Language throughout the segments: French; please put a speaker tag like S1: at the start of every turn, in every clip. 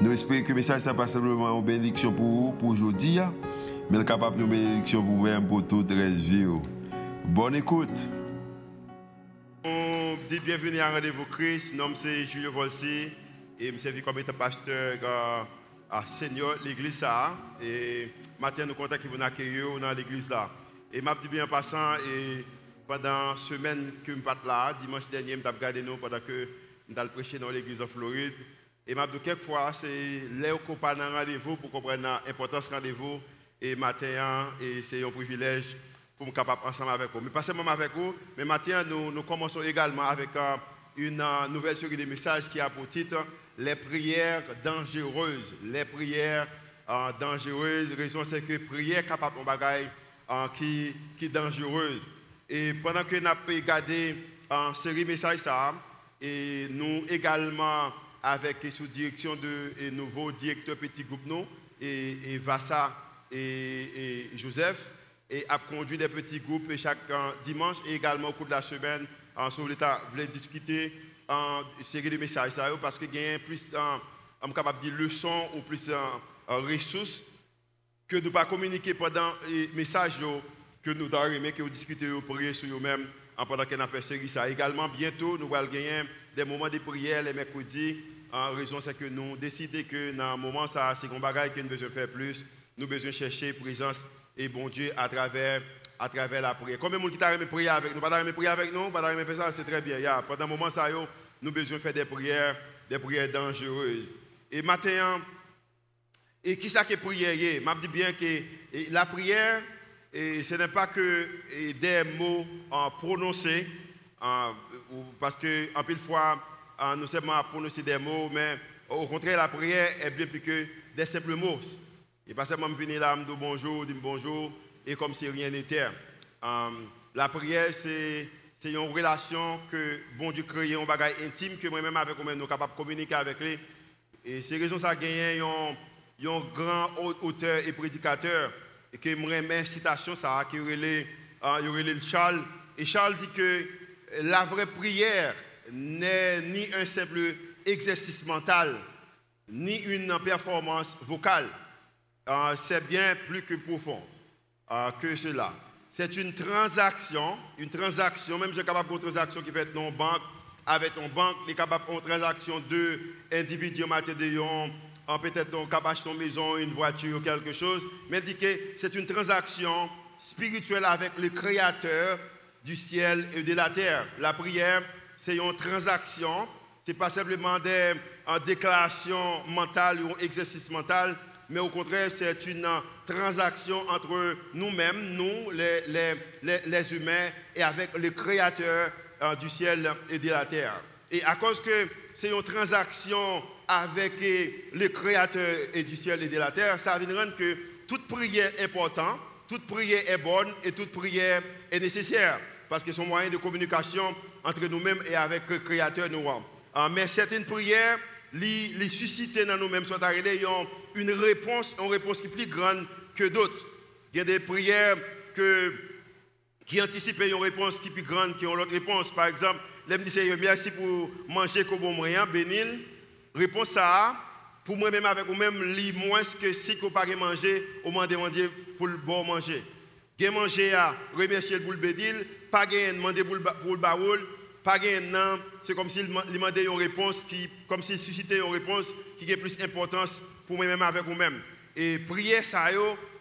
S1: Nous espérons que le message n'est pas simplement une bénédiction pour vous, pour aujourd'hui, hein. mais capable de bénédiction pour vous-même, pour toute la vie. Bonne écoute.
S2: Dites bienvenue à Rendez-vous Christ. Mon nom c'est Julio Volsi et je suis comme étant pasteur à Seigneur, l'église ça. Et maintenant, nous comptons que vous accueillir dans l'église là. Et je dis bien en passant, et pendant la semaine que je suis là, dimanche dernier, je regardé nous pendant que avons prêché dans l'église en Floride. Et m'a quelquefois, c'est là où on un rendez-vous pour comprendre l'importance du rendez-vous. Et matin, et c'est un privilège pour me capable ensemble avec vous. Mais pas seulement avec vous, mais maintenant, nous, commençons également avec euh, une euh, nouvelle série de messages qui a pour titre Les prières dangereuses. Les prières euh, dangereuses. La raison, c'est que prière capable de bagaille qui, qui est dangereuse. Et pendant que nous avons regardé en série message ça, et nous également avec sous direction de nouveau directeur petit groupe nous et, et Vassa et, Joseph et a conduit des petits groupes chaque dimanche et également au cours de la semaine en sur l'État voulait discuter en série de messages parce qu'il y a plus en capable de leçons ou plus en ressources que nous pas communiquer pendant les messages que nous avons aimé que vous discutez vous priez sur vous-même pendant qu'on a fait série ça. Également bientôt nous allons gagner des moments de prière les mercredis. En raison, c'est que nous décidons que dans un moment, ça, c'est un bagage que nous besoin faire plus. Nous besoin chercher présence et bon Dieu à travers, à travers la prière. Combien de gens qui t'a prier avec nous? Pas prier avec nous? Pas faire ça? C'est très bien. Yeah. Pendant un moment, ça, yo, nous besoin faire des prières, des prières dangereuses. Et maintenant, et qui ça qui prière? Je dis bien que la prière, et ce n'est pas que des mots prononcés, parce que en pile fois, non seulement à prononcer des mots, mais au contraire, la prière est bien plus que des simples mots. Et pas seulement venir là, me dire bonjour, dire bonjour, et comme si rien n'était. Um, la prière, c'est une relation que bon Dieu crée, un bagage intime que moi-même avec moi nous sommes capables de communiquer avec lui. Et c'est raison ça gagné un, grand auteur et prédicateur et que me remet citation ça qui relève Charles et Charles dit que la vraie prière n'est ni un simple exercice mental, ni une performance vocale. Euh, c'est bien plus que profond euh, que cela. C'est une transaction, une transaction, même je suis capable de transaction qui fait dans banque, avec ton banque, les capable de transaction de individus en matière de peut-être ton cabache, ton maison, une voiture ou quelque chose, mais dit que c'est une transaction spirituelle avec le Créateur du ciel et de la terre. La prière, c'est une transaction, ce n'est pas simplement des déclaration mentale ou un exercice mental, mais au contraire, c'est une transaction entre nous-mêmes, nous, les, humains, et avec le Créateur euh, du ciel et de la terre. Et à cause que c'est une transaction avec le Créateur et du ciel et de la terre, ça veut dire que toute prière est importante, toute prière est bonne et toute prière est nécessaire, parce que c'est un moyen de communication entre nous-mêmes et avec le Créateur nous. Ah, mais certaines prières, les, susciter dans nous-mêmes, sont une réponse, une réponse qui est plus grande que d'autres. Il y a des prières que, qui anticipent une réponse qui est plus grande que l'autre réponse. Par exemple, l'aime dit merci pour manger comme bon moyen, bénil. Réponse ça, pour moi-même avec vous-même, moins que si vous pas manger, au moins demander pour le bon manger. Bien manger à remercier le bénil, pas demander pour le baoul, pas c'est comme s'il demandait une réponse comme s'il suscitait une réponse qui a plus d'importance pour moi-même avec vous-même. Et prière ça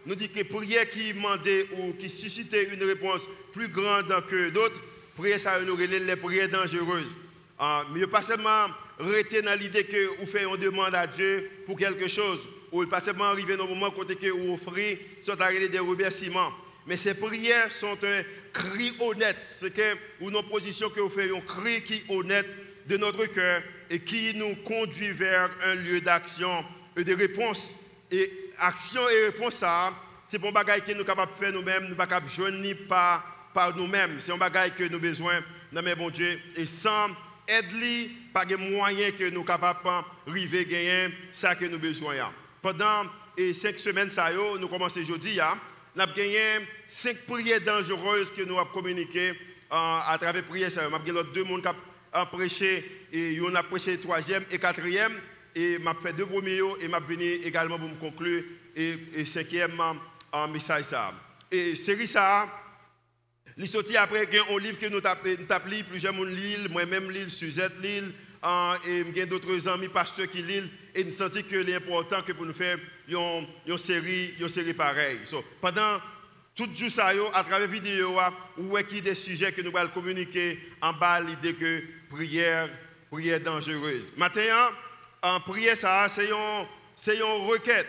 S2: nous dit que prière qui demandait ou qui suscitait une réponse plus grande que d'autres, prière ça nous relève les prières dangereuses. Ah, mais pas seulement rester dans l'idée que vous faites une demande à Dieu pour quelque chose, ou pas seulement arriver dans le moment côté que vous offrez, soit des remerciements. Mais ces prières sont un cri honnête. C'est nos positions que vous faites, un cri qui est honnête de notre cœur et qui nous conduit vers un lieu d'action et de réponse. Et action et réponse, ça, c'est pour bagage que nous sommes capables de faire nous-mêmes, nous ne sommes pas capables de joindre par, par nous-mêmes. C'est un bagage que nous avons besoin de bon Dieu. Et sans aide pas de moyens que nous sommes capables de gagner ça que nous avons besoin. Pendant les cinq semaines, ça, nous commençons aujourd'hui, nous avons gagné cinq prières dangereuses que nous avons communiquées à travers prières. Nous avons gagné deux personnes qui ont prêché, et on a prêché troisième et quatrième. Et m'a fait deux premiers et m'a venu également pour me conclure et, et cinquième en message ça. Et série ça, il sorti après un livre que nous tapons, plusieurs monde lisent, moi-même lis, Suzette et il y a d'autres amis pasteurs qui lisent, et nous senti que l'important que pour nous faire une, série, une série pareille. pendant tout jour ça, à travers vidéo, où est des sujets que nous allons communiquer en bas l'idée que prière, prière dangereuse. Maintenant, en prière, ça, c'est une, une requête.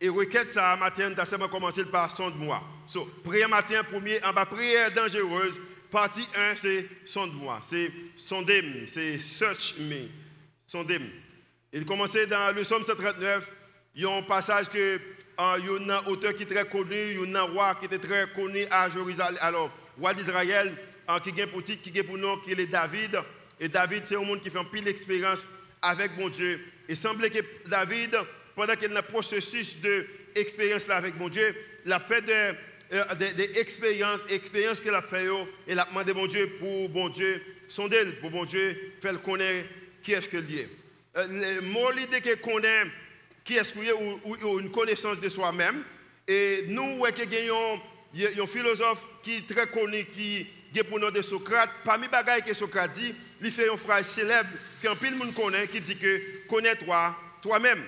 S2: Et requête, ça, matin, nous avons commencé par son de moi. So, prière matin, premier, en bas, prière dangereuse. Partie 1, c'est son de moi. C'est sondem, c'est search me. Sondem. Il commençait dans le psaume 139. Il y a un passage que il y a un auteur qui est très connu, il y a un roi qui était très connu à Jérusalem. Alors, roi d'Israël, qui est pour qui est pour nous, qui est David. Et David, c'est un monde qui fait un pile d'expérience avec mon Dieu. Il semblait que David, pendant qu'il est dans le processus d'expérience avec mon Dieu, il a fait des, euh, des, expériences, expériences qu'il a fait, et il a demandé mon Dieu pour bon Dieu, sonder pour bon Dieu, faire connaître qui est-ce qu'il est. Euh, moi, l'idée qu'il connaît qui est, ou, une connaissance de soi-même, et nous, ouais, gagnons un philosophe qui est très connu, qui est pour nous de Socrate, parmi bagages que Socrate dit, il fait une phrase célèbre qu'un de monde connaît, qui dit que connais-toi toi-même.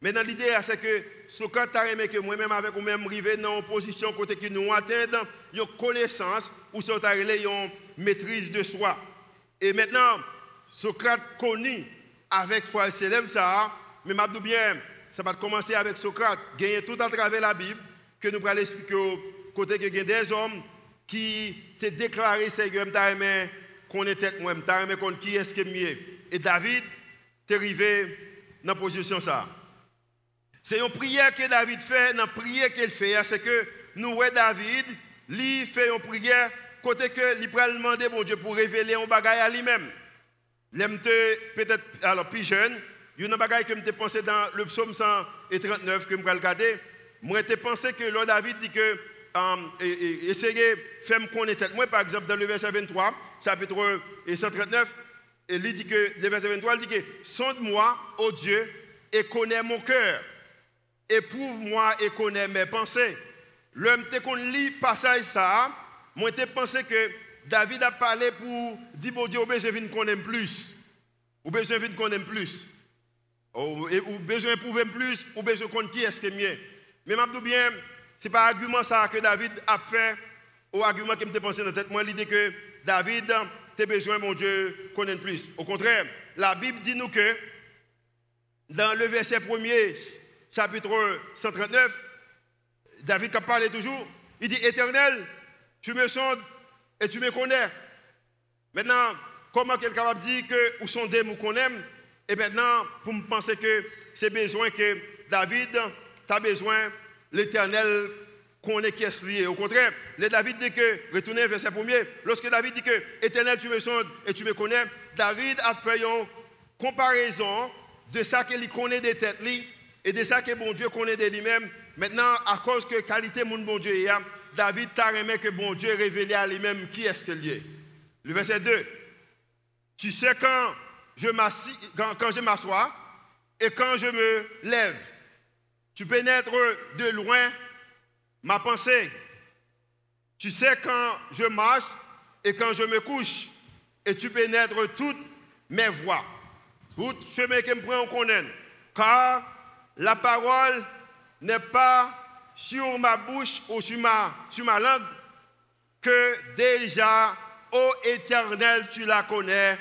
S2: Mais dans l'idée, c'est que Socrate a aimé que moi-même, avec vous-même, arriver dans une position côté qui nous atteignent une connaissance ou une maîtrise de soi. Et maintenant, Socrate connu avec foi célèbre ça, mais je bien, ça va commencer avec Socrate, gagner tout à travers la Bible, que nous allons expliquer côté que y des hommes qui t'ont déclaré Seigneur, t'as qu'on était moi, aimé qu'on qui est-ce qui est mieux. Et David, t'es arrivé dans la position ça. C'est une prière que David fait, la prière qu'il fait, c'est que nous, David, lui fait une prière côté que peut demander bon Dieu pour révéler un bagage à lui-même. L'aime peut-être alors plus jeune, il y a un bagage que je pensé dans le psaume 139 que je vais regarder. Moi, je pensé que le David dit que um, essayez de faire me connaître. Moi, par exemple, dans le verset 23, chapitre 139, il dit que, le verset 23, il dit que sonde-moi, ô Dieu, et connais mon cœur. Éprouve-moi et connais mes pensées. L'homme qu'on lit passage ça, moi j'ai pensé que David a parlé pour dire bon Dieu, besoin de connaître plus. Ou besoin de connaître plus. Ou, besoin d'éprouver plus, ou besoin de connaître qui est-ce qui est mieux. Mais je bien, ce n'est pas argument ça que David a fait, ou argument qui me pensé dans la tête, moi l'idée que David a besoin, mon Dieu, connaître plus. Au contraire, la Bible dit nous que dans le verset premier, chapitre 139, David a parlé toujours, il dit Éternel, tu me sondes et tu me connais. Maintenant, comment quelqu'un de dire que ou sondez ou qu'on aime? Et maintenant, pour me penser que c'est besoin que David, tu as besoin l'éternel connaît qui est lié. Au contraire, le David dit que, retournez verset premier, lorsque David dit que éternel tu me sondes et tu me connais, David a fait une comparaison de ça qu'il connaît des têtes et de ça que bon Dieu connaît de lui-même. Maintenant, à cause que qualité mon bon Dieu est, David t'a remis que bon Dieu révélé à lui-même qui est-ce qu'il est. Le verset 2. Tu sais quand je m'assois et quand je me lève. Tu pénètres de loin ma pensée. Tu sais quand je marche et quand je me couche. Et tu pénètres toutes mes voies. Tout chemin que me prend, on connaît. Car la parole n'est pas sur ma bouche ou sur ma, langue que déjà, ô éternel, tu la connais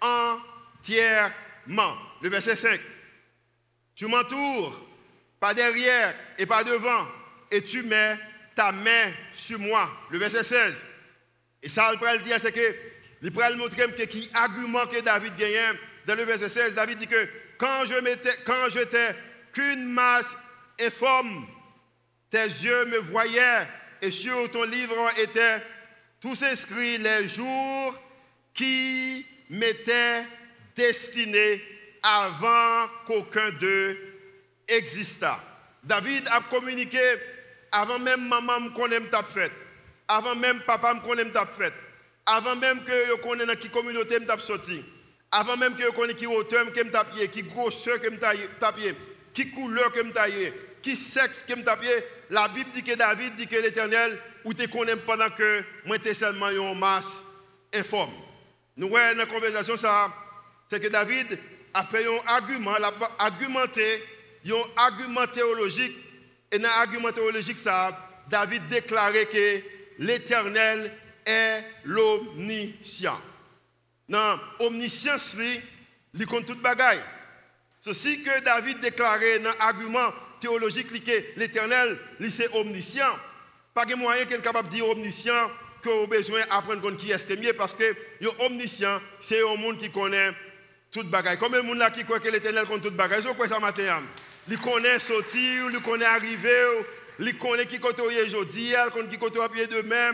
S2: entièrement. Le verset 5. Tu m'entoures par derrière et par devant et tu mets ta main sur moi. Le verset 16. Et ça, le le dire, c'est que, il le montrer que qui argument David gagne. Dans le verset 16, David dit que quand je quand j'étais qu'une masse informe. Tes yeux me voyaient et sur ton livre étaient tous inscrits les jours qui m'étaient destinés avant qu'aucun d'eux existât. David a communiqué avant même maman me connaisse ta fête, avant même papa me connaisse ta fête, avant même que je connaisse dans quelle communauté me sorti, avant même que je connaisse qui hauteur que me tapé, qui grosseur que me tapé, qui couleur que me taillé, qui sexe que me tapé, la Bible dit que David dit que l'Éternel ou te connaît pendant que moi j'étais seulement en masse informe. Nous voyons dans la conversation ça, c'est que David a fait un argument, a argumenté, un argument théologique et dans l'argument théologique, ça, David déclarait que l'Éternel est l'omniscient. Dans l'omniscience, il compte toute bagaille. Ceci que David déclarait dans l'argument théologique, que l'Éternel, c'est omniscient. Pas de moyen qu'il est capable de dire omniscient que a besoin d'apprendre qui est mieux parce que omniscient, c'est un monde qui connaît toute bagaille. Comme le monde là qui croit que l'Éternel compte toute bagaille. Je crois ça matin. Hein? Il connaît sortir, il connaît arriver, il connaît qui côté aujourd'hui, il connaît qui côté pied demain.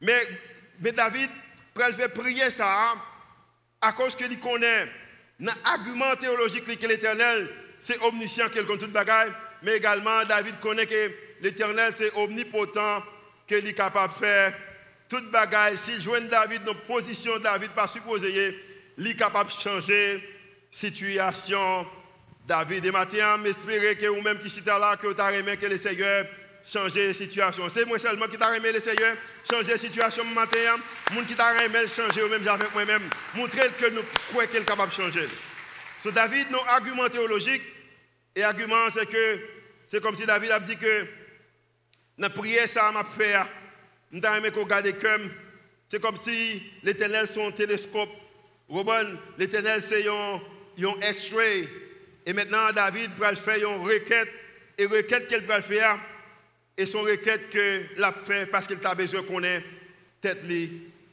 S2: Mais, mais David, pour faire prier ça, à cause qu'il connaît, dans l'argument théologique que l'éternel, c'est omniscient, qu'il connaît toute bagaille, mais également David connaît que l'éternel, c'est omnipotent, qu'il est capable de faire toute bagaille. S'il joue David dans position David, pas supposé, il est capable de changer situation David et Matin, m'espérer que vous-même qui êtes là, que vous avez aimé que le Seigneur change la situation. C'est moi seulement qui t'a aimé le Seigneur changer la situation matin. Moun qui t'a aimé changer même avec moi-même. Montrer que nous croyons qu'il est capable de changer. So David, nos arguments théologiques, et argument c'est que c'est comme si David a dit que dans la prière, ça m'a fait. Nous avons aimé qu'on regarde comme. C'est comme si l'éternel son télescope. L'éternel c'est un, un X-ray et maintenant, David va faire une requête. Et requête qu'elle va faire, et son requête que l'a fait parce qu'il a besoin qu'on ait tête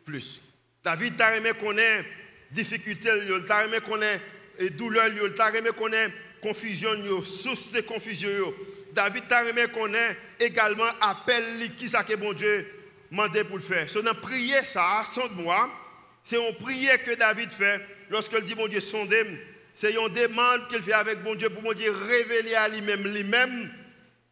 S2: plus. David t'a aimé qu'on ait difficulté, t'a aimé qu'on ait douleur, t'a qu'on ait confusion, source de confusion. David t'a aimé qu'on ait également appel qui ça que bon Dieu demandé pour le faire. C'est une prière ça, de moi, c'est une prière que David fait lorsqu'il dit mon Dieu sondez c'est une demande qu'il fait avec bon Dieu pour mon Dieu révéler à lui-même lui-même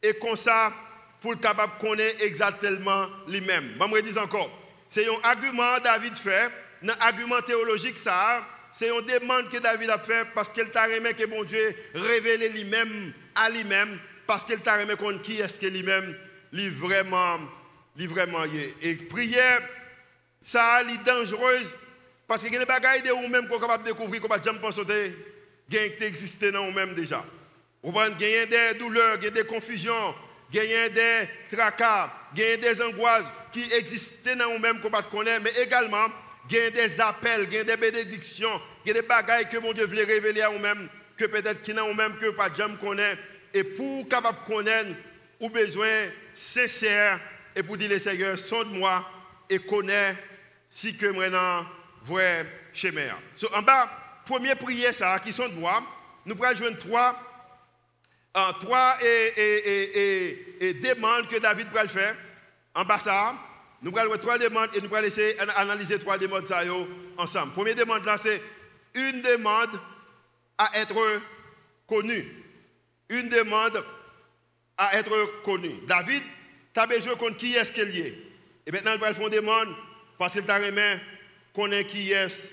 S2: et comme ça pour le capable connaître exactement lui-même. Je me dis encore, c'est un argument David fait, un argument théologique ça, c'est une demande que David a fait parce qu'il t'a aimé que bon Dieu révèle lui-même à lui-même parce qu'il t'a aimé qui est-ce que lui-même lui vraiment lui vraiment et prière ça est dangereuse parce qu'il y a des bagailles de vous-même qu'on est capable de découvrir qu'on va jamais penser. Qui existent dans nous-mêmes déjà. Vous a des douleurs, des confusions, des tracas, des angoisses qui existent dans nous-mêmes qu'on ne connaît, mais également des appels, des bénédictions, des bagailles que mon Dieu veut révéler à nous-mêmes, que peut-être qui dans nous-mêmes que pas jamais connaît. Et pour capable connaître, ou besoin sincère et pour dire le Seigneur, sonde-moi et connais si que maintenant vrai chemin. So, en bas, première prière, ça, qui sont moi, nous pourrons jouer trois, euh, trois et, demandes que David pourrait faire. En bas, ça, nous jouer trois demandes et nous pourrons essayer analyser trois demandes ça, ensemble. Première demande là, c'est une demande à être connue. Une demande à être connue. David, tu as besoin de qui est-ce qu'il est. Et maintenant, nous allons faire une demande parce que tu as qu'on connaître qui est-ce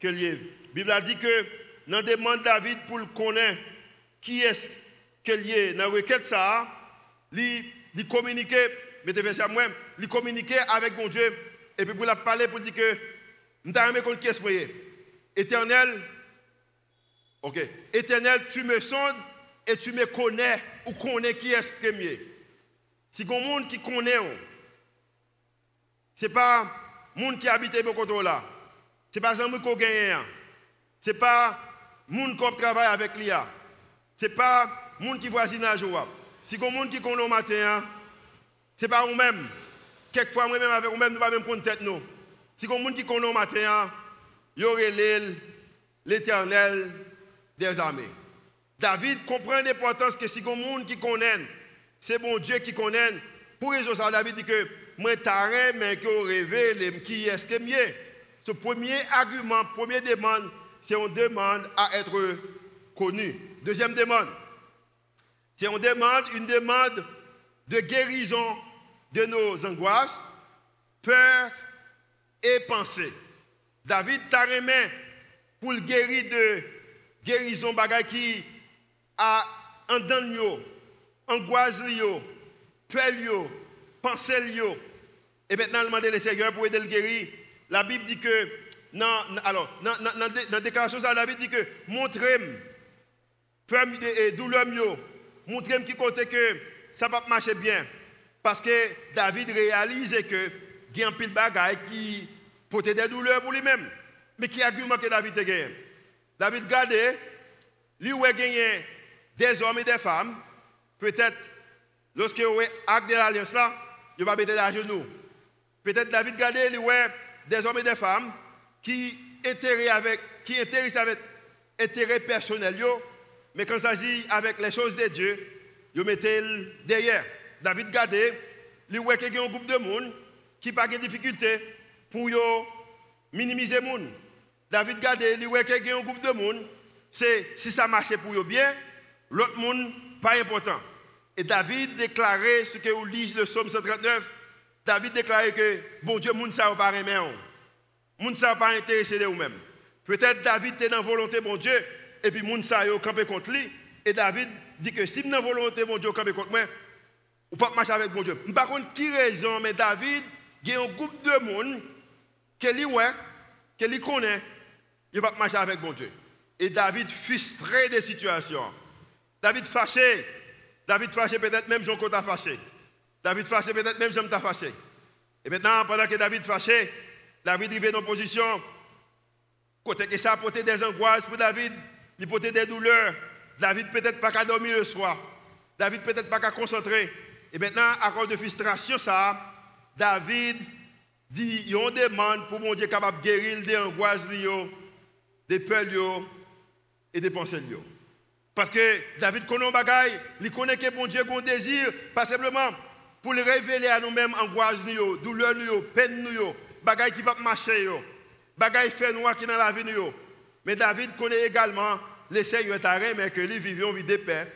S2: qu'il est. La Bible a dit que dans demande David pour le connaître qui est-ce qu'il est. Dans la requête, ça, il communiquer, mettez verset à moi, il communiquer avec mon Dieu, et puis pour la parler, pour dire que nous avons contre qui que Éternel, ok, éternel, tu me sondes et tu me connais, ou connais qui est. Si il y monde qui connaît, ce n'est pas monde qui habite beaucoup là. Ce n'est pas un monde qui. Ce n'est pas monde qui travaille avec l'IA. Ce n'est pas monde qui voisinage. Si vous monde qui connaît au matin, hein, ce n'est pas vous-même. Quelquefois, moi-même, avec vous-même, nous ne pouvons même tête. Nous. Si monde qui connaît au matin, il y aurait l'éternel des armées. David comprend l'importance que si un monde qui connaît, c'est bon Dieu qui connaît. Pour raison ça, David dit que moi taré mais que révèle qui est-ce que mieux? Ce premier argument, première demande, c'est on demande à être connu. Deuxième demande, c'est on demande une demande de guérison de nos angoisses, peurs et pensées. David t'a pour le guérir de guérison bagay qui a un dan angoisse peur pensée. Et maintenant, demander le Seigneur pour aider le guérir. La Bible dit que, non, alors, dans la déclaration, la Bible dit que, montrez-moi, peur et douleur montrez-moi qui compte que ça va marcher bien. Parce que David réalise que, il y a un pile bagaille qui portait des douleurs pour lui-même. Mais qui argument que David a gagné David gardé, lui a gagné des hommes et des femmes. Peut-être, lorsque vous acte de l'alliance là, il va mettre à genoux. Peut-être David gardé, lui a des hommes et des femmes qui intéressent avec, qui intéressent avec mais quand il s'agit avec les choses de Dieu, il mettait derrière. David gardé, lui a un groupe de monde qui n'a pas de difficulté pour minimiser les gens. David gade, il y a un groupe de monde, c'est si ça marche pour eux bien, l'autre monde pas important. Et David déclarait ce que vous lisez le psaume 139, David déclarait que bon Dieu, monde ça pas aimer Monde ça pas intéressé de vous-même. Peut-être David est dans la volonté bon Dieu et puis monde ça campé contre lui et David dit que si dans la volonté bon Dieu campé contre moi, ou pas marcher avec bon Dieu. Par contre, qui raison mais David, il y a un groupe de monde qui lui ouais, qui connaît il va marcher avec bon Dieu. Et David frustré des situations. David fâché. David fâché, peut-être même Jean t'a fâché. David fâché, peut-être même Jean t'a fâché. Et maintenant, pendant que David fâché, David arrive dans position, côté que ça des angoisses pour David, il portait des douleurs. David peut-être pas qu'à dormir le soir. David peut-être pas qu'à concentrer. Et maintenant, à cause de frustration, ça, David dit, il on demande pour mon Dieu capable de guérir des angoisses, des peurs et des pensées. Parce que David connaît un bagage, il connaît que bon Dieu a un désir, pas simplement pour le révéler à nous-mêmes angoisse, douleur, peine, bagaille qui va marcher, bagaille fait noir qui dans la vie. Mais David connaît également les Seigneurs mais que lui vivait une vie de paix,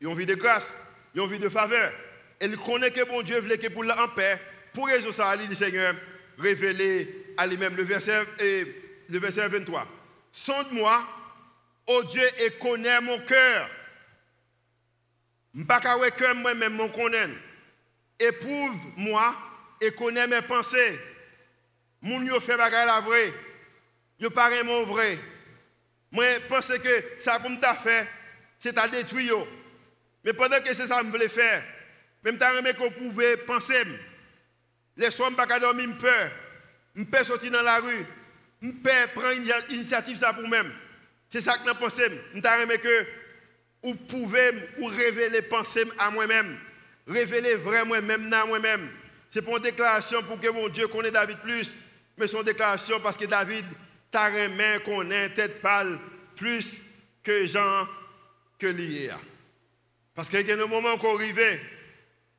S2: une vie de grâce, une vie de faveur. Il connaît que bon Dieu voulait que pour la en paix, pour raison ça, il dit Seigneur, révéler à lui-même le verset, et, le verset 23. Sonde-moi, ô Dieu, et connais mon cœur. M'paka cœur moi-même mon connais. Éprouve-moi et connais mes pensées. Mon yo fait bagarre la vraie. Yo paraît mon vrai. Moi pense que ça pour t'a fait, c'est à détruire Mais pendant que c'est ça que je voulais faire, même t'as remis qu'on pouvait penser. Les soirs, je ne pas dormir, je peur. Je peux sortir dans la rue je peux prendre une initiative pour même. C'est ça que je pense. Je que vous pouvez ou révéler pensée à moi-même. Révéler vraiment moi-même à moi-même. C'est pour une déclaration pour que mon Dieu connaisse David plus. Mais son déclaration parce que David t'a qu'on connaît tête pâle plus que Jean que l'hier. Parce qu'il y a un moment qu'on arrive,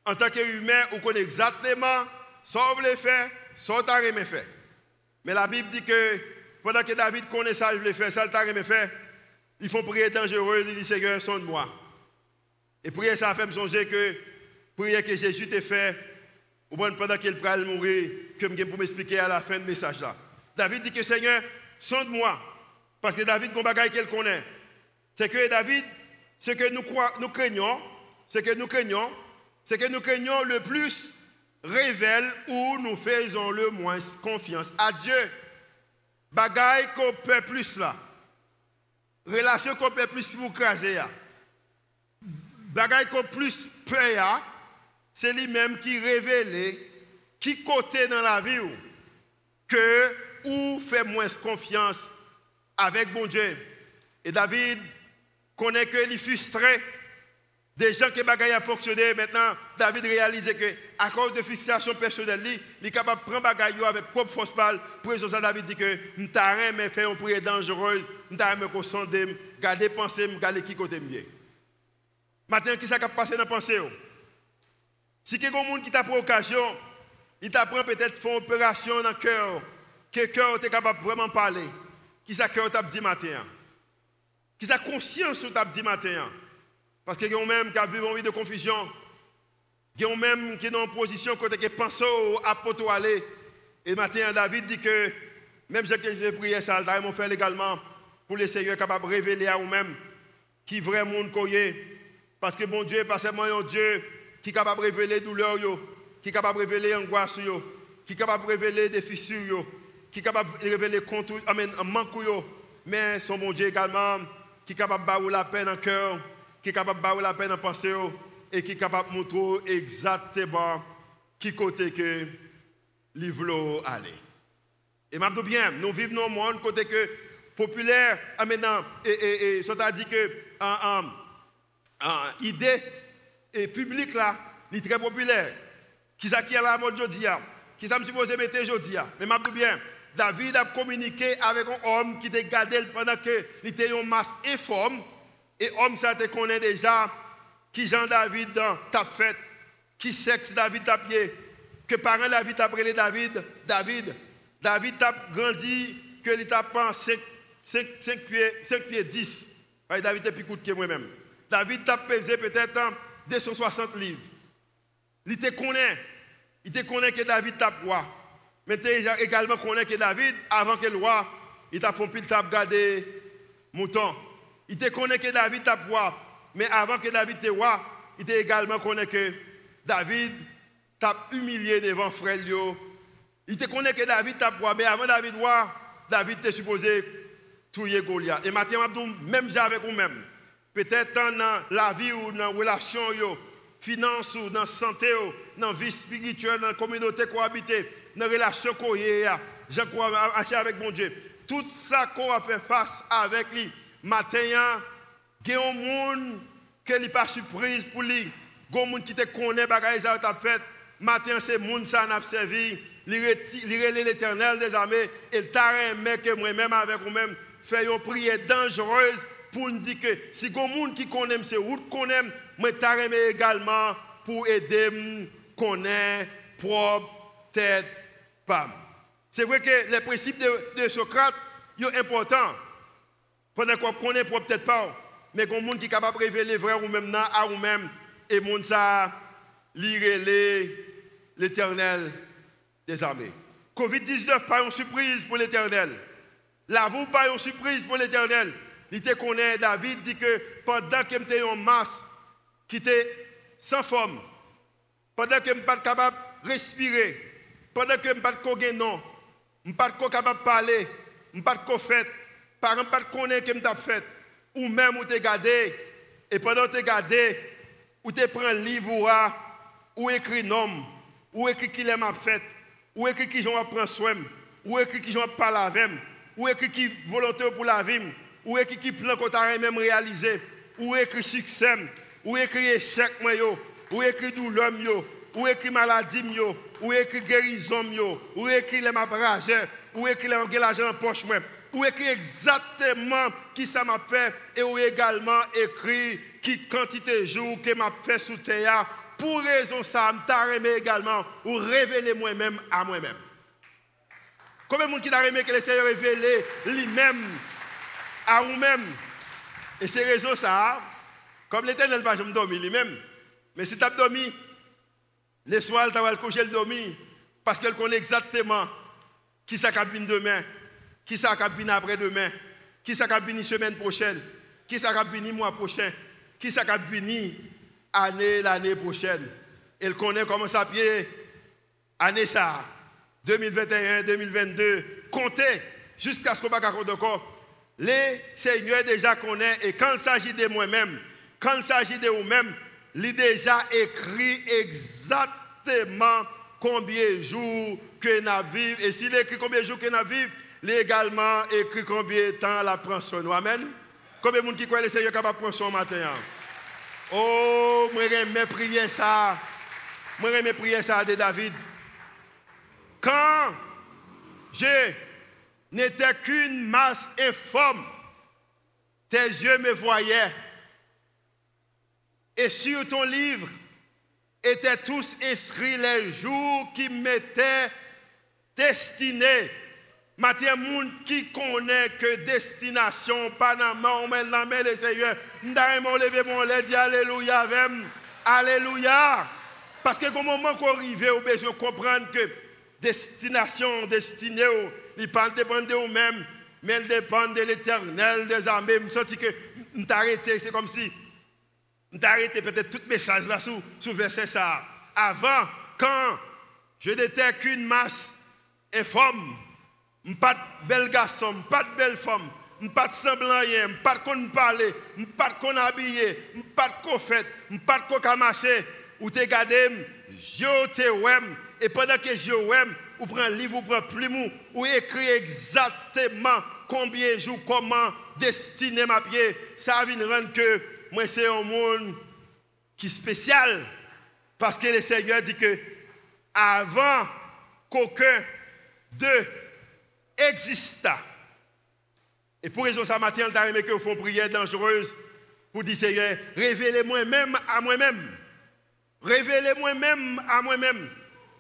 S2: en tant qu'humain, on connaît exactement ce qu'on voulait faire, ce qu'on a fait. Mais la Bible dit que pendant que David connaît ça, je voulais faire ça, le t'a faire. Il faut prier dangereux, il dit Seigneur, sonde-moi. Et prier ça fait me songer que prier que Jésus t'a fait, ou pendant qu'il prend mourir, que je pour m'expliquer à la fin de message là. David dit que Seigneur, sonde-moi. Parce que David, qu'on bagaille qu'il connaît. C'est que David, ce que nous craignons, ce que nous craignons, c'est que nous craignons le plus révèle où nous faisons le moins confiance à Dieu. Bagaille qu'on peut plus là. Relation qu'on peut plus pour craser. Bagaille qu'on plus peur, c'est lui-même qui révèle qui côté dans la vie que ou fait moins confiance avec bon Dieu. Et David connaît que est frustré des gens qui bagaille a fonctionné, maintenant, David réalise que, à cause de fixation personnelle, il est capable de prendre bagaille avec propre force balle. Pour ça, David dit que, nous mais fait une prière dangereuse, nous t'arrêtons sonde, garder pensée, garder qui côté mieux. Maintenant, qui a passé dans la pensée Si quelqu'un qui t'a pris occasion, il t'apprend peut-être faire une opération dans le cœur, que le cœur est capable vraiment parler. Qui ça cœur t'a dit matin Qui ça conscience t'a dit matin Parce que y a même qui a vécu une vie de confusion. Il y même qui est dans une position côté qui pense à poto aller. Et matin, David dit que même si je prier ça, il mon faire également pour le Seigneur capable de révéler à vous-même qui vrai monde Parce que mon Dieu, pas seulement un Dieu qui est capable de révéler douleur, qui est capable de révéler angoisse, qui est capable de révéler des fissures, qui est capable de révéler un manque, mais son bon Dieu également, qui est capable de la peine en cœur, qui est capable de battre la peine en pensée, et qui est capable de montrer exactement qui côté que l'ivlo aller. Et m'a bien, nous vivons dans un monde côté que populaire, ah, maintenant, et, et, et dit que l'idée publique là, est très populaire. Qui ça qui est à la mode aujourd'hui Qui ça me supposé mettre aujourd'hui Mais m'a bien, David a communiqué avec un homme qui était gardé pendant que était en masse informe. Et homme ça te connaît déjà qui Jean David dans ta fête, qui sexe David t'a pied, que parent David t'a brûlé David, David, David t'a grandi, que il t'a pensé 5, pieds, 5 pieds 10. David est plus court que moi-même. David t'a pesé peut-être 260 livres. Il te connaît. Il te connaît que David t'a roi. Mais il également connaît que David, avant que le roi, il t'a fait pile t'a gardé mouton. Il te connaît que David t'a roi. Mais avant que David te roi, il te également connaît que David t'a humilié devant frère Il te connaît que David t'a roi. Mais avant David roi, David t'est supposé tuer Goliath. Et maintenant, même avec vous-même, peut-être dans la vie ou dans la relation, finance ou dans la santé, dans la vie spirituelle, dans la communauté cohabitée, dans la relation qu'on je crois avec mon Dieu. Tout ça qu'on a fait face avec lui, matin, il y a un monde qui n'est pas surprise pour lui. Il y a un monde qui te connaît, bagaille ça fait. Matin, c'est monde ça n'a servi. Il est l'éternel des armées. Et t'a aimé que moi-même avec vous-même, faire une prière dangereuse pour nous dire que si il y a monde qui connaît, c'est où connaît, mais t'a aimé également pour aider connaître propre tête femme. C'est vrai que les principes de, de Socrate sont importants. Pendant qu'on connaît tête pas mais a monde qui est capable de révéler vrai ou même à ou même et monde ça l'éternel des armées. Covid-19 pas une surprise pour l'éternel. La vous pas une surprise pour l'éternel. Il te connaît, David dit que pendant que j'étais en masse, qui était sans forme, pendant que je pas capable de respirer, pendant que je ne pas pas capable de parler, je pas de faire, par exemple, pas connaître que je fait, ou même où tu gardé, et pendant que tu gardé, ou tu prends un livre ou écrit nom, ou écrit qu'il m'a fait, ou écrit qui j'en prends soin, ou écrit qui j'en parle avec, ou écrit qui volontaire pour la vie, ou écrit qui plan qu'on t'a même réalisé, ou écrit succès, ou écrit échec, ou écrit douleur, ou écrit maladie, ou écrit guérison, ou écrit les mabrageurs, ou écrit l'argent en poche, ou écrit exactement qui ça m'a fait, et ou également écrit qui quantité de jours que m'a fait sous terre, pour raison ça, m'a également, ou révéler moi-même à moi-même. Combien de monde qui t'a aimé que le Seigneur révélé lui-même à vous-même Et c'est raison ça, comme l'éternel va me dormir lui-même. Mais si tu as dormi, les soirs, tu vas le coucher le parce qu'elle connaît exactement qui ça cabine demain, qui ça cabine après-demain, qui ça cabine semaine prochaine, qui ça cabine mois prochain, qui ça année l'année prochaine? Elle connaît comment ça pied? Année ça. 2021, 2022, comptez jusqu'à ce qu'on va compter encore. Les seigneurs déjà connaissent et quand il s'agit de moi-même, quand il s'agit de vous-même, il déjà écrit exactement combien de jours que nous vivons. Et s'il écrit combien de jours que nous vivons, il également écrit combien de temps la prend. Amen. Combien de gens qui croient que le Seigneur capable de prendre son matin? Hein? Oh, moi j'aime prier ça. Moi j'aime prier ça de David. Quand je n'étais qu'une masse informe, tes yeux me voyaient. Et sur ton livre étaient tous inscrits les jours qui m'étaient destinés. Matin, monde qui connaît que destination, Panama, on met la main, le Seigneur. Nous lever mon dit Alléluia Alléluia. Parce que au moment qu'on arrive, on besoin comprendre que destination, destinée, il pas dépend de vous-même, mais elle dépend de l'éternel des armées. Je me sens que nous arrêté, c'est comme si nous arrêté peut-être tout message là sous, sous verset ça. Avant, quand je n'étais qu'une masse informe, pas de bel garçon, pas de belle femme, pas de semblant rien, pas de parler, pas de habiller, pas de qu'on fait, pas de marcher, ou te gardé, je te wem, et pendant que je wem, ou un livre, ou prend plume, ou écrit exactement combien de jours, comment destiner ma pied, ça vient rendre que moi c'est un monde qui est spécial, parce que le Seigneur dit que avant qu'aucun de exista. Et pour raison ça matin, on a que font prière dangereuse pour dire Seigneur, révélez-moi même à moi-même. Révélez-moi même à moi-même.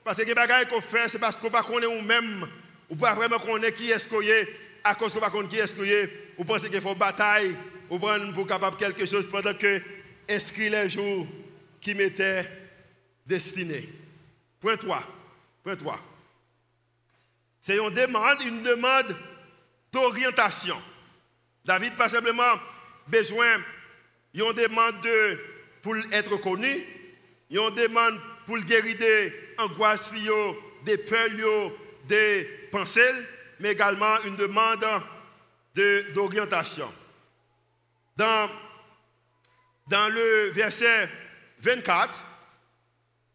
S2: Parce que les choses qu'on fait, c'est parce qu'on ne connaît nous-mêmes. Ou pas vraiment connaître qui est-ce qu'on est. À cause qu'on ne connaît qui est-ce qu'on est. Ou pensez qu'il faut bataille. Ou prendre pour capable quelque chose pendant que inscrit les jours qui m'étaient destinés. Point 3. Point 3. C'est une demande, une demande d'orientation. David pas simplement besoin, il une demande de, pour être connu, il une demande pour guérir des angoisses, des peurs, des pensées, mais également une demande d'orientation. Dans, dans le verset 24,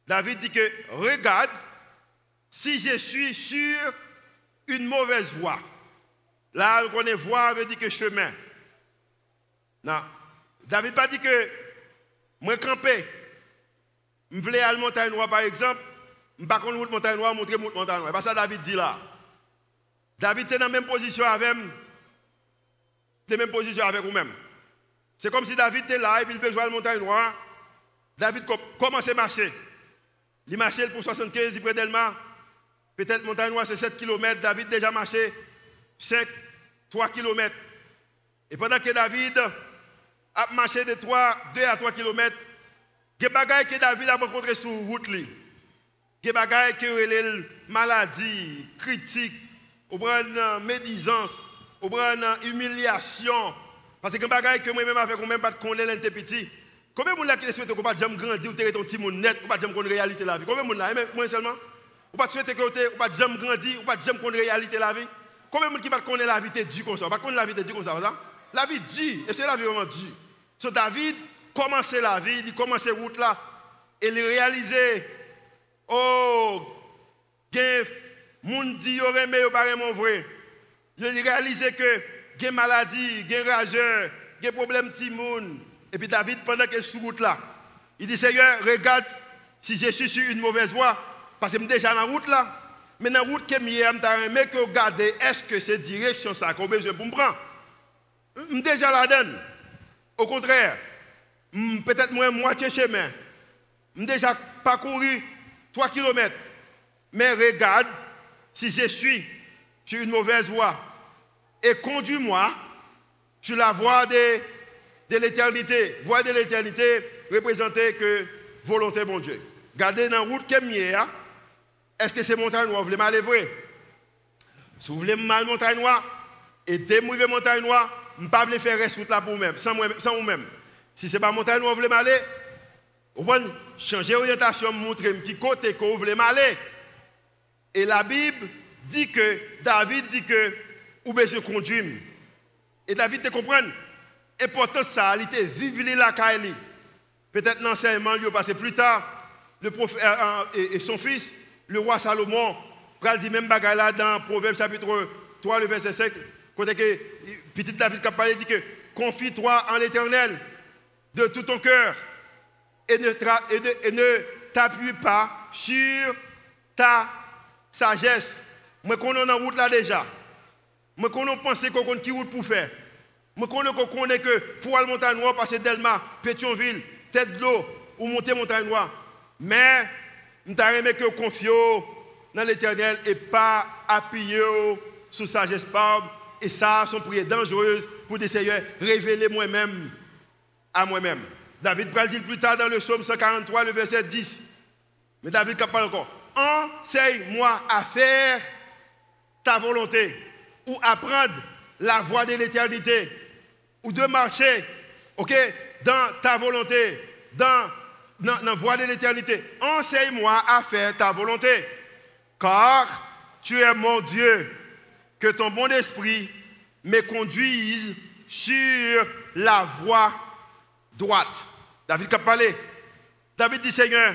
S2: David dit que regarde si je suis sur une mauvaise voie. Là, on est voie veut dire que chemin. Non. David pas dit que moi camper. Je voulais aller à la montagne par exemple. Je ne pas contre montagne noire, montrer montagne noire. C'est pas ça David dit là. David est dans la même position avec la même position avec vous-même. C'est comme si David était là et il besoin de la montagne noire. David commence à marcher. Il marchait pour 75, il près d'Elma. Peut-être montagne noire, c'est 7 km. David déjà marché 5, 3 km. Et pendant que David a marché de 3, 2 à 3 km, il y a des que David a rencontré sur route. Il y a des choses qui ont maladie, critique, ou médisance, ou humiliation. Parce que des choses que moi-même avec moi-même pas connaître petit. Combien de gens qui souhaitent qu'on pas jamais grandir ou ton petit monde net, ou pas jamais connaître la réalité la vie? Combien de gens là, moi seulement Ou pas souhaiter que ou pas jamais grandir, ou pas jamais connaître la réalité de la vie Combien de gens qui ne connaissent la vie de Dieu comme ça? Pas connaître la vie de Dieu comme ça, La vie de Dieu, et c'est la vie vraiment de Dieu. So David commençait la vie, il commençait route là, et il réalisait, oh, il monde dit aurait mais pas vraiment vrai. Il réalisait que a maladie, a rageur, a problème petit monde. Et puis David pendant qu'il est sur route là, il dit Seigneur, regarde si je suis sur une mauvaise voie parce que je suis déjà dans la route là. Mais dans la route que je suis, que regarder est-ce que c'est direction ça qu'on besoin pour me prendre? Je suis déjà là-dedans. Au contraire, peut-être moins moitié chemin. Je déjà parcouru 3 km. Mais regarde si je suis sur une mauvaise voie et conduis-moi sur la voie de, de l'éternité. Voie de l'éternité représentée que volonté bon Dieu. Gardez dans la route que je est-ce que c'est montagne noire, vous voulez m'aller vrai? Si vous voulez mal montagne noire, et démouiller montagne noire, je ne pas faire reste route là pour vous-même, sans vous-même. Si ce n'est pas montagne noire, vous voulez m'aller, vous pouvez changer d'orientation, montrer qui côté que vous voulez m'aller. Et la Bible dit que, David dit que, vous besoin conduire. Et David te comprend, important ça, il était vivre la Kaili. Peut-être l'enseignement lui a passé plus tard, le prophète euh, euh, et son fils, le roi Salomon, il dit même bagaille là dans Proverbe chapitre 3, le verset 5, quand que petit David a parlé, dit que confie-toi en l'éternel de tout ton cœur et ne, t'appuie pas sur ta sagesse. Moi, qu'on est en route là déjà. Moi, qu'on a pensé qu'on connaît qui route pour faire. Moi, qu'on connaît que pour aller montagne noire, passer Delma, Pétionville, tête de l'eau, ou monter montagne noire. Mais, nous aimé que confier dans l'éternel et pas appuyer sur sagesse parle. Et ça, son prière dangereuse pour des seigneurs révéler moi-même à moi-même. David plus tard dans le psaume 143, le verset 10. Mais David parle encore. Enseigne-moi à faire ta volonté ou apprendre la voie de l'éternité ou de marcher ok, dans ta volonté, dans, dans, la voie de l'éternité. Enseigne-moi à faire ta volonté. Car tu es mon Dieu, que ton bon esprit me conduise sur la voie droite. David a parlé. David dit Seigneur,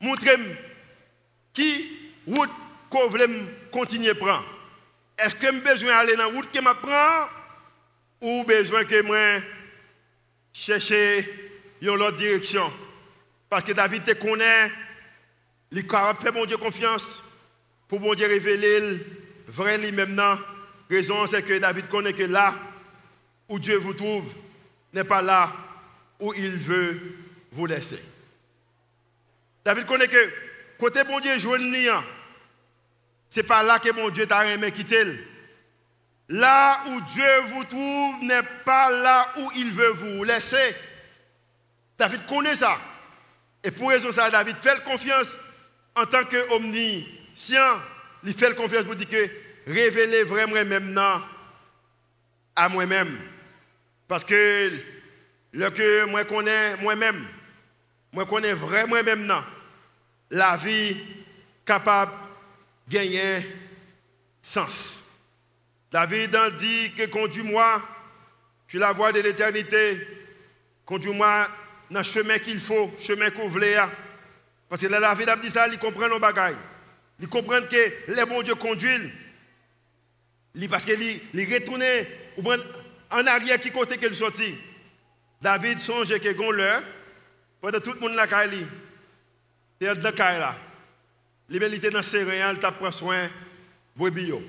S2: montrez-moi qui route qu'on veut continuer à prendre. Est-ce que j'ai besoin d'aller dans la route que je prends ou besoin que moi chercher une autre direction? Parce que David te connaît, il faire mon Dieu confiance pour mon Dieu révéler vrai lui maintenant. Raison c'est que David connaît que là où Dieu vous trouve n'est pas là où il veut vous laisser. David connaît que côté bon Dieu joue ce n'est pas là que mon Dieu t'a aimé quitter. Là où Dieu vous trouve n'est pas là où il veut vous laisser. David connaît ça. Et pour raison ça, David fait confiance en tant qu'omniscient. Il fait confiance pour dire que révéler vraiment maintenant à moi-même. Parce que le que moi connais moi-même, moi connais vraiment maintenant la vie capable de gagner sens. David dit que conduis-moi sur la voie de l'éternité, conduis-moi dans le chemin qu'il faut, chemin qu'on voulait. Parce que là, David a dit ça, il comprend nos bagailles. Il comprend que les bons Dieu conduisent. Parce qu'il retourné en arrière qui côté qu'il sorti. David songe que gon l'heure, pendant tout le monde la caille, il est dans la là. Il était dans céréales, il pris soin de bio.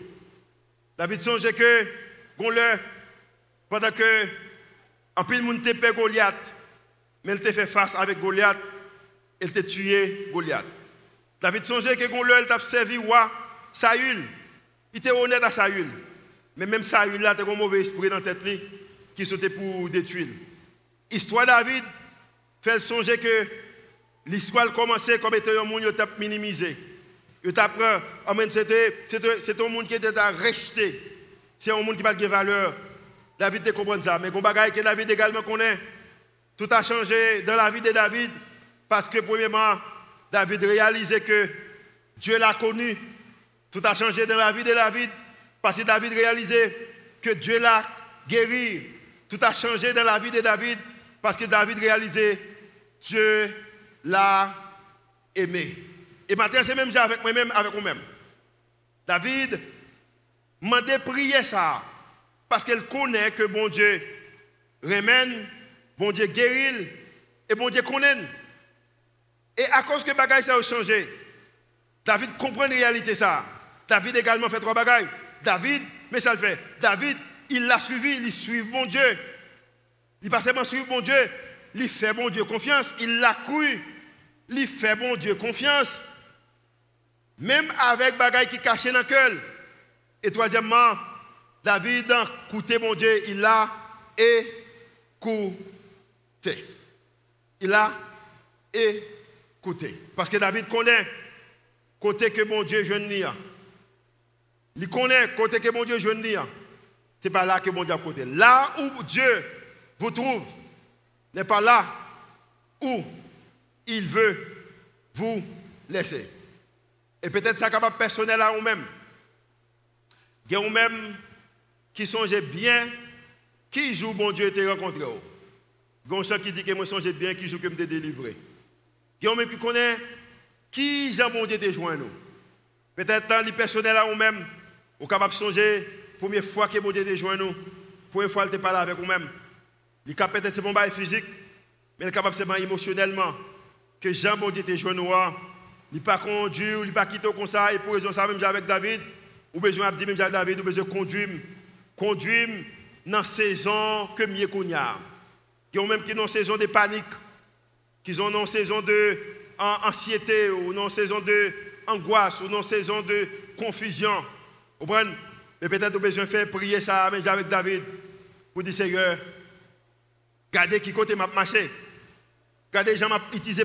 S2: David songe que gon l'heure, pendant que en plus le monde te Goliath, mais il te fait face avec Goliath, il t'a tué Goliath. David songe que l'heure, il t'a servi roi Saül. Il était honnête à Saül. Mais même Saül là, il a un mauvais esprit dans la tête qui sautait pour détruire. L'histoire de David fait songer que l'histoire commençait comme étant un monde qui minimisé. C'était un monde qui était à rejeter. C'est un monde qui n'a pas de valeur. David comprend ça. Mais il que David également connaît. Tout a changé dans la vie de David parce que, premièrement, David réalisait que Dieu l'a connu. Tout a changé dans la vie de David parce que David réalisait que Dieu l'a guéri. Tout a changé dans la vie de David parce que David réalisait, Dieu l'a aimé. Et maintenant, c'est même avec moi-même, avec moi-même. David m'a prier ça. Parce qu'elle connaît que bon Dieu remène, bon Dieu guérit, et bon Dieu connaît. Et à cause que bagages ça a changé, David comprend la réalité ça. David également fait trois bagages. David, mais ça le fait. David, il l'a suivi, il suit bon Dieu. Il pas seulement suivre bon Dieu, il fait bon Dieu confiance, il l'a cru, il fait bon Dieu confiance. Même avec bagaille qui cachait dans le cœur. Et troisièmement, David a écouté mon Dieu, il l'a écouté. Il a écouté. Parce que David connaît côté que mon Dieu jeune Il connaît côté que mon Dieu jeune Ce n'est pas là que mon Dieu a côté. Là où Dieu vous trouve n'est pas là où il veut vous laisser. Et peut-être ça capable personnel à vous-même. Il y a vous-même qui songez bien qui joue bon Dieu te rencontré. Il qui dit que bien qui joue que me délivré. Il qui connaît qui Jean bon Dieu joint nous. Peut-être dans le personnel à capable de première fois que bon Dieu te joint nous, première fois qu'il parle avec vous-même. Il capable d'être bon physique, mais il capable de émotionnellement. Que Jean bon Dieu te joint nous, il n'est pas conduit, il pas quitté comme ça, et pour raison même avec David, ou besoin même avec David, ou besoin conduire, conduire dans saison que mieux qu'on. Y a même qui dans saison de panique, qu'ils ont une saison de anxiété ou une saison de angoisse ou une saison de confusion. Vous comprenez? Mais peut-être besoin de prier ça avec David pour dire Seigneur, Gardez qui côté m'a marché. Gardez gens m'a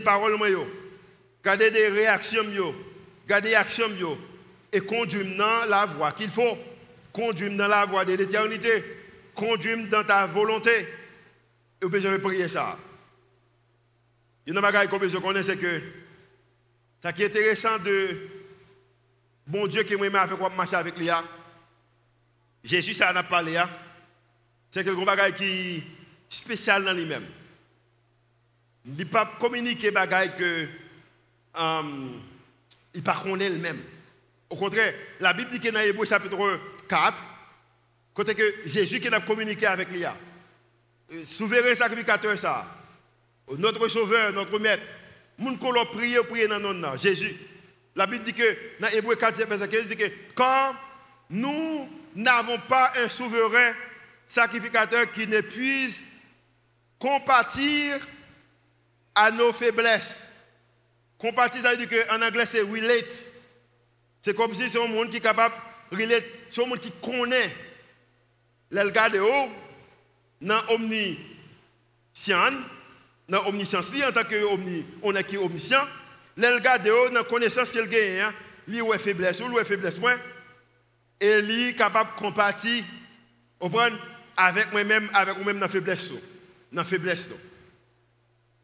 S2: parole moi yo. Gardez des réactions yo. Gardez actions yo et conduis dans la voie qu'il faut. Conduis dans la voie de l'éternité. Conduis dans ta volonté. Vous besoin de prier ça. Il y a chose que je connais, c'est que ce qui est intéressant de bon Dieu qui m'a fait marcher avec lui, Jésus, ça en a parlé, c'est que bagage qui spécial dans lui-même. Il ne pas communiquer des choses que um, il pas lui-même. Au contraire, la Bible dit que dans Hébreu chapitre 4, côté que Jésus qui a communiqué avec lui, souverain sacrificateur ça, notre sauveur, notre maître, moun qu'on prié, dans notre nom, Jésus. La Bible dit que dans Hébreu 4, verset 15, dit que quand nous n'avons pas un souverain sacrificateur qui n'épuise compatir à nos faiblesses. Compatir, ça veut dire qu'en anglais, c'est relate. C'est comme si c'est un monde qui est capable de relate, c'est un monde qui connaît le de haut dans omniscient, dans omniscience, en tant que on est qui omniscient, le de haut dans connaissance qu'il gagne, hein, lui est faiblesse ou lui faiblesse moins, et est capable de compatir, avec moi-même, avec moi-même dans la faiblesse dans la faiblesse.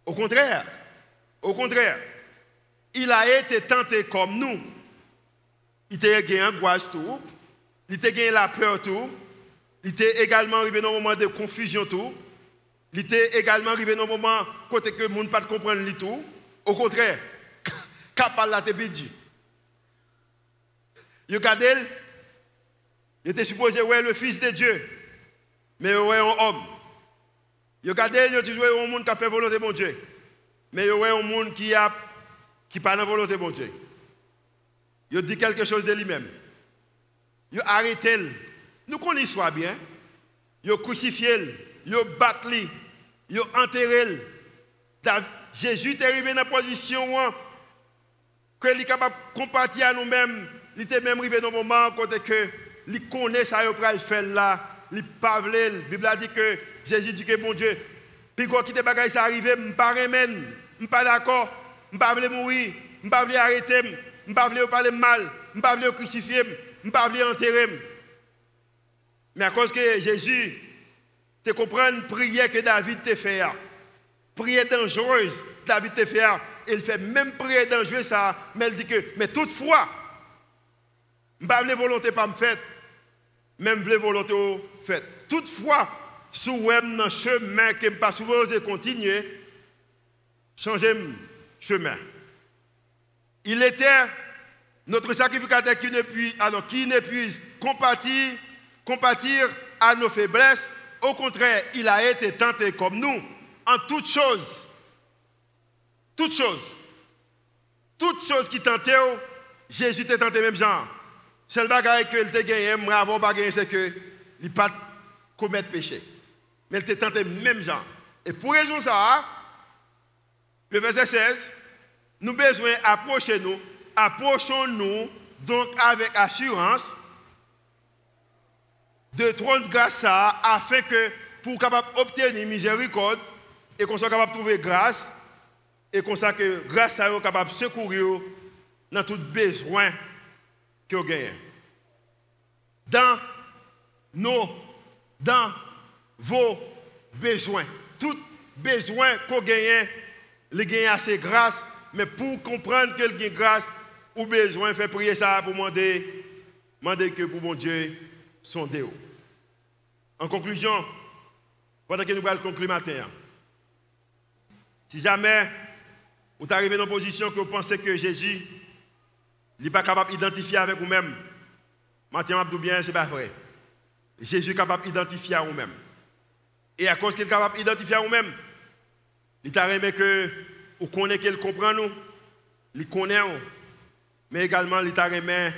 S2: Au contraire, au contraire, il a été tenté comme nous. Il a gagné l'angoisse tout, il a gagné la peur tout, il était également arrivé dans un moment de confusion tout, il était également arrivé dans un moment côté que le monde pas comprendre tout. Au contraire, capable la dit. Il regardé, il était supposé être le fils de Dieu, mais il est un homme. Vous regardez, vous dit un monde qui a fait volonté mon Dieu. Mais vous un monde qui a qui pas dans volonté mon Dieu. Il dit quelque chose de lui-même. Il arrêté. Nous connaissons soit bien. Il crucifié, il battu, il enterré. Jésus est arrivé dans la position où il est capable de compartir à nous-mêmes. Il était même arrivé dans le moment où il connaît ça, il faire là. Il pas La Bible dit que Jésus dit que bon Dieu, puis quand quitte bagaille ça arrivé, je ne pas je ne pas d'accord, je pas mourir, je pas arrêter, je pas parler mal, je pas crucifier, je pas enterrer. Mais à cause que Jésus te comprend prière que David te fait, prière dangereuse, David te fait, il fait même prière dangereuse ça, mais il dit que mais toutefois, je ne volonté pas me faire, même la volonté fait. Toutefois, si vous dans chemin que je pas supposé continuer, changez chemin. Il était notre sacrificateur qui ne puisse, alors qui ne puisse compatir, à nos faiblesses. Au contraire, il a été tenté comme nous en toutes choses. Toutes choses. Toutes choses qui tentaient, Jésus était tenté même genre. Seul bagage que il te gagné, avant bagage c'est que il pas commettre péché. Mais il te tenté même genre. Et pour raison ça, le verset 16, nous besoin approcher nous, approchons-nous donc avec assurance de trône grâce afin que pour capable obtenir miséricorde et qu'on soit capable de trouver grâce et qu'on soit grâce à eux capable de secourir dans tout besoin que vous gagnez. Dans nos, dans vos besoins. Tout besoin qu'on gagne, les gagne assez grâce, mais pour comprendre que le grâce ou besoin, fait prier ça pour demander, demander que pour mon Dieu, son Dieu. En conclusion, pendant que nous allons conclure matin, si jamais vous arrivez dans une position que vous pensez que Jésus n'est pas capable d'identifier avec vous-même, Mathieu Abdou bien, ce n'est pas vrai. Jésus est capable d'identifier à vous-même. Et à cause qu'il est capable d'identifier à vous-même, il t'a remis que vous connaissez qu'il comprend nous, il connaît mais également il t'a remis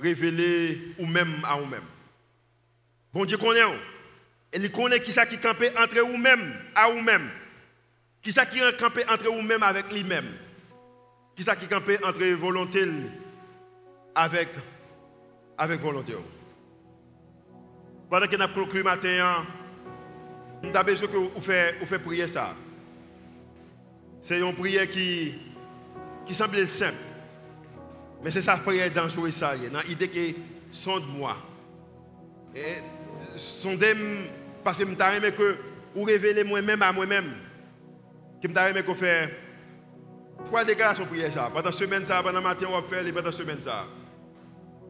S2: révéler vous-même à vous-même. Bon Dieu connaît et il connaît qui ça qui campait entre vous-même à vous-même. Qui ça qui campé entre vous-même avec lui-même Qui ça qui campé entre volonté avec, avec volonté Pendant que nous avons le matin, nous avons besoin que vous fassiez prier ça. C'est une prière qui, qui semble simple. Mais c'est sa prière dangereuse. Dans l'idée que sonde-moi. Et sondez-moi, parce que je aimé que vous révélez moi-même à moi-même. Que je aimé que faire trois déclarations prière ça. Pendant la semaine, ça, pendant le matin, on va faire pendant la semaine. Ça.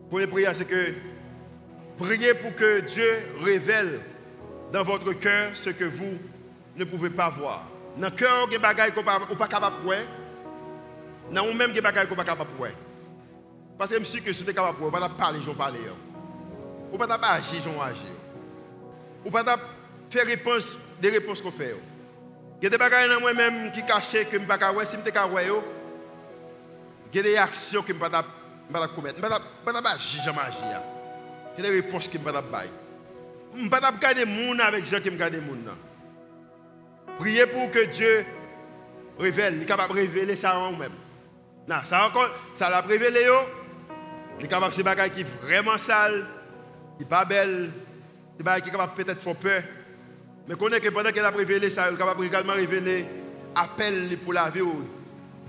S2: Première prière, c'est que priez pour que Dieu révèle dans votre cœur ce que vous ne pouvez pas voir. Dans le cœur, il y a des qu'on n'est pas capable de voir. Dans vous-même, il y a des choses qu'on n'est pas capable de voir. Parce que je suis que vous êtes capable de voir, vous ne pas parler, j'en parler. Vous ne pouvez pas agir, j'en agir. Ne pouvez pas faire réponse, des réponses qu'on fait. Il y a des choses dans moi-même qui cachent que je ne peux pas. Si je ne peux pas il y a des actions que je ne peux pas commettre. Je ne peux pas agir. Il y a des réponses que je ne peux pas faire. Je ne peux pas garder les gens avec les gens qui me gardent les gens. Priez pour que Dieu révèle, il est capable de révéler ça en vous-même. Non, ça encore, ça l'a révélé. Il est capable de faire des choses qui sont vraiment sales, qui sont pas belles, des choses qui peut-être faire peur. Mais est que pendant qu'elle a révélé ça, il est capable également révéler appel pour la vie,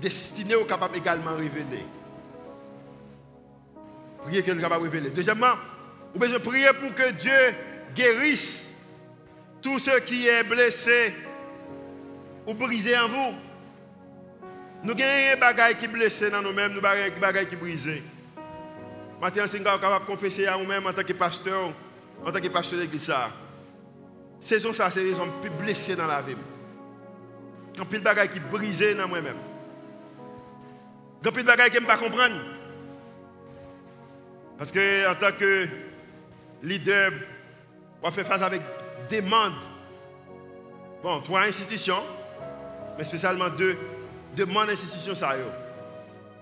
S2: destiné au capable également révéler. Priez qu'elle est capable de révéler. Deuxièmement, vous pouvez prier pour que Dieu guérisse tout ce qui est blessé ou brisé en vous. Nous avons des bagailles qui blessés dans nous-mêmes, nous avons des bagailles qui brisées. Mathieu Singa est capable de confesser à nous-mêmes en tant que pasteur, en tant que pasteur de l'église. C'est ça, c'est les hommes plus blessés dans la vie. Quand il y a des bagailles qui brisées dans moi-même. Quand il y a des bagailles qui ne pas comprendre. Parce que en tant que leader, on fait face avec des demandes. Bon, trois institutions mais spécialement deux demandes d'institution ça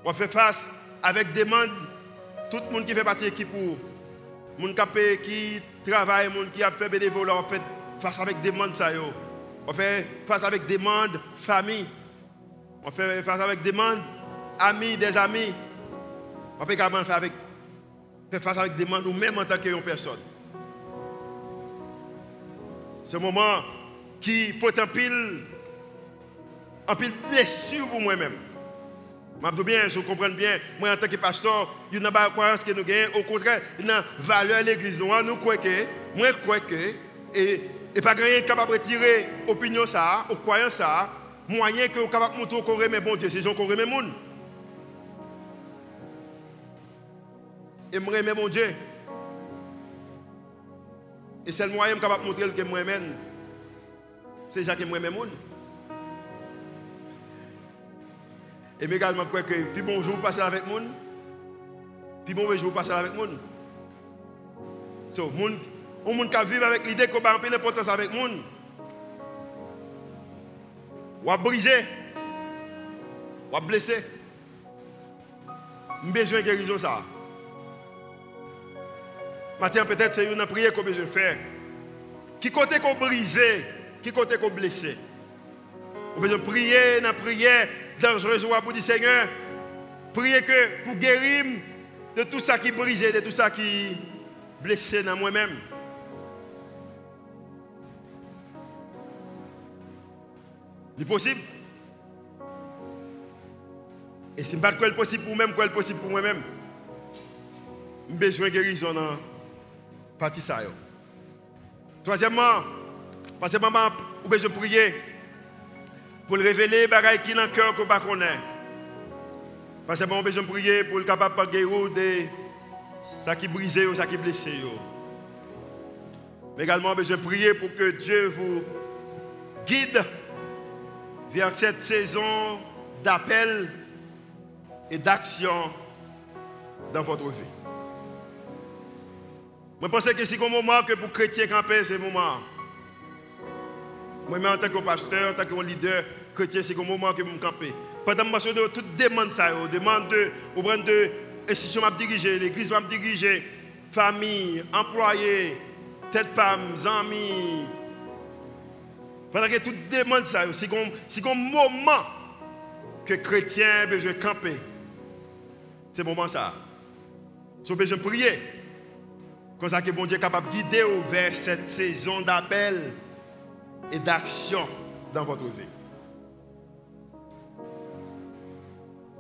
S2: On fait face avec des demandes tout le monde qui fait partie de l'équipe pour monde qui travaille, monde qui a fait bénévolat, on fait face avec des demandes ça On fait face avec des demandes famille. On fait face avec des demandes amis, des amis. On peut également faire, avec, faire face avec des demandes ou même en tant que personne. Ce moment qui en pile en pile blessure pour moi-même. Je bien, je comprends bien, moi en tant que pasteur, il n'y pas de croyance que nous gagnons. Au contraire, il y a valeur à l'église. Nous croyons que, moi je crois que, et, et pas gagner capable de retirer opinion ça, ou croyance ça, moyen que vous capable de montrer qu'on remet bon Dieu, c'est qu'on remet monde. Et je remet mon Dieu. Et c'est le moyen capable de montrer que moi même, c'est Jacques qui me Et également, quoi que plus bon jour passer avec monde, puis mauvais jour passer avec monde. So, monde, on monde qui vivre avec l'idée qu'on va peu d'importance avec monde. Ou à briser, ou à blesser. besoin de guérison ça. Maintenant, peut-être c'est une prière qu'on besoin faire. Qui côté qu'on brisé, qui côté qu'on blessé. On besoin prier dans prière dangereuse pour dire Seigneur, priez que pour guérir de tout ça qui brisé, de tout ça qui blessé dans moi-même. C'est possible? Et si je ne pas possible pour moi-même, quoi possible pour moi-même. Besoin de guérison dans partie ça. Troisièmement, parce que maman, j'ai besoin de prier pour le révéler, bagaille qui dans le cœur que pas connaît. Parce que bon besoin de prier pour le capable de guérir de ça qui brisé ou ça qui blessé. Mais également besoin de prier pour que Dieu vous guide vers cette saison d'appel et d'action dans votre vie. Je pense que c'est un moment que pour chrétiens camper, c'est un moment. Moi, en tant que pasteur, en tant que leader, chrétien, c'est un moment que je me camper. Pendant que je toute demande ça, demande de, au de institution m'a diriger, l'église m'a diriger, famille, employés, tête femme, amis, Pendant que tout demande ça, c'est un moment que chrétien besoin camper. C'est moment ça. Ils besoin prier. Comme ça que bon Dieu est capable de guider vers cette saison d'appel et d'action dans votre vie.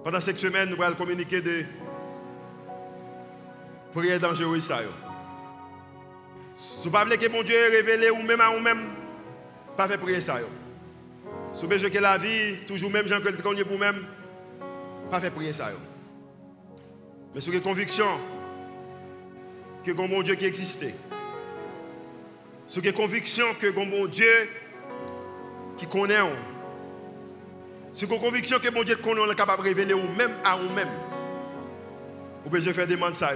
S2: Pendant cette semaine, nous allons communiquer de prière dangereuse. Si vous ne voulez que mon Dieu révèle ou même à vous-même, pas faire prier ça. Si vous besoin que la vie, toujours même gens que connaissez pour vous-même, pas faire prier ça. Mais si vous avez conviction que mon Dieu qui existait, si vous avez conviction que mon Dieu qui connaît, si vous avez conviction que mon Dieu connaît, est capable de révéler vous-même à vous-même, vous besoin faire des demandes ça.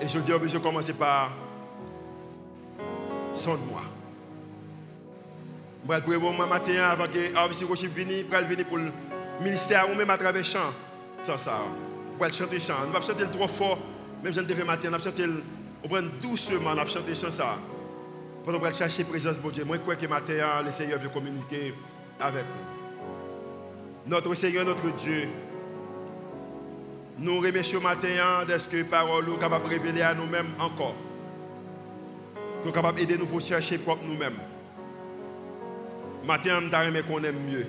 S2: Et je dis, vous besoin commencer par sonde-moi. Je vais pour moi matin avant que Arvici Rochip vienne, pour venir pour le ministère ou même à travers chant. Sans ça. Pour chanter chant. Nous ne chanter trop fort, même je ne fait matin, chanter on prend doucement, nous chanter chant. Pour nous chercher la présence de Dieu. Moi, je crois que matin, le Seigneur veut communiquer avec nous. Notre Seigneur, notre Dieu, nous remercions matin d'être que parole est capable de révéler à nous-mêmes encore. Nous capable d'aider nous pour chercher propre nous-mêmes. Matin, je vais qu'on aime mieux.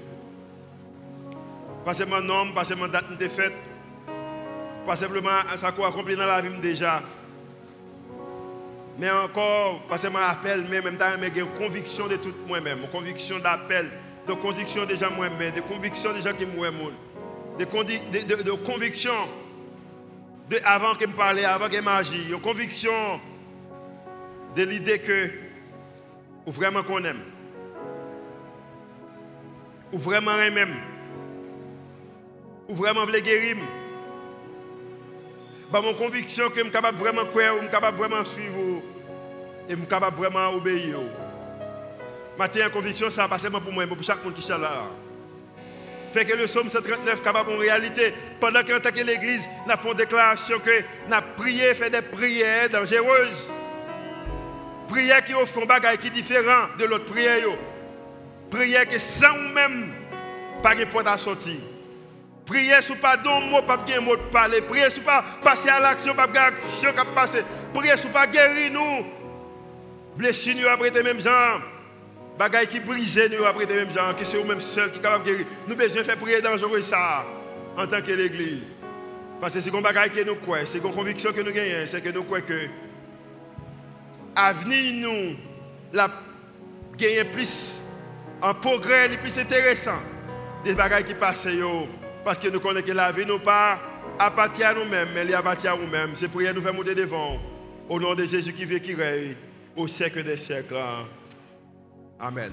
S2: Pas seulement nom, pas seulement date de fête, pas simplement ça qu'on accompli dans la vie déjà. Mais encore, pas seulement appel, mais même temps, une conviction de tout moi-même, conviction d'appel, de conviction déjà moi-même, de conviction déjà qui moi de, de, de, conviction de, avant que me parle, avant que m'agisse, une conviction de l'idée que vraiment qu'on aime. Ou vraiment même, ou vraiment voulez guérir, bah, mon conviction que je suis capable vraiment croire, je suis capable vraiment suivre, et je suis capable vraiment obéir. Matin, conviction, ça pas seulement pour moi, mais pour chaque monde qui est là. Fait que le psaume 139 capable en réalité, pendant que que l'église, nous fait une déclaration que nous avons prié, fait des prières dangereuses. Prières qui offrent un bagage qui est différent de l'autre prière. Prière que sans même pas de porte à sortir. Prière sur pas don mot, pas de mot de parler. Prière sur pas passer à l'action, pas de action qui passer. Prière sur pas guérir nous. Blessure nous après les mêmes gens. Bagaille qui brise nous après les mêmes gens, qui sont même seuls qui sont capables de guérir. Nous besoin de faire prière dangereuse ça en tant que l'église. Parce que c'est une bagaille que nous croyons, c'est une conviction que nous gagnons, c'est que nous croyons que l'avenir nous la gagner plus un progrès le plus intéressant des bagages qui passent. Parce que nous connaissons que la vie nous pas appartient à nous-mêmes, mais elle appartient à nous-mêmes. C'est pour nous faire monter devant. Au nom de Jésus qui vit, qui règne, au siècle des siècles. Amen.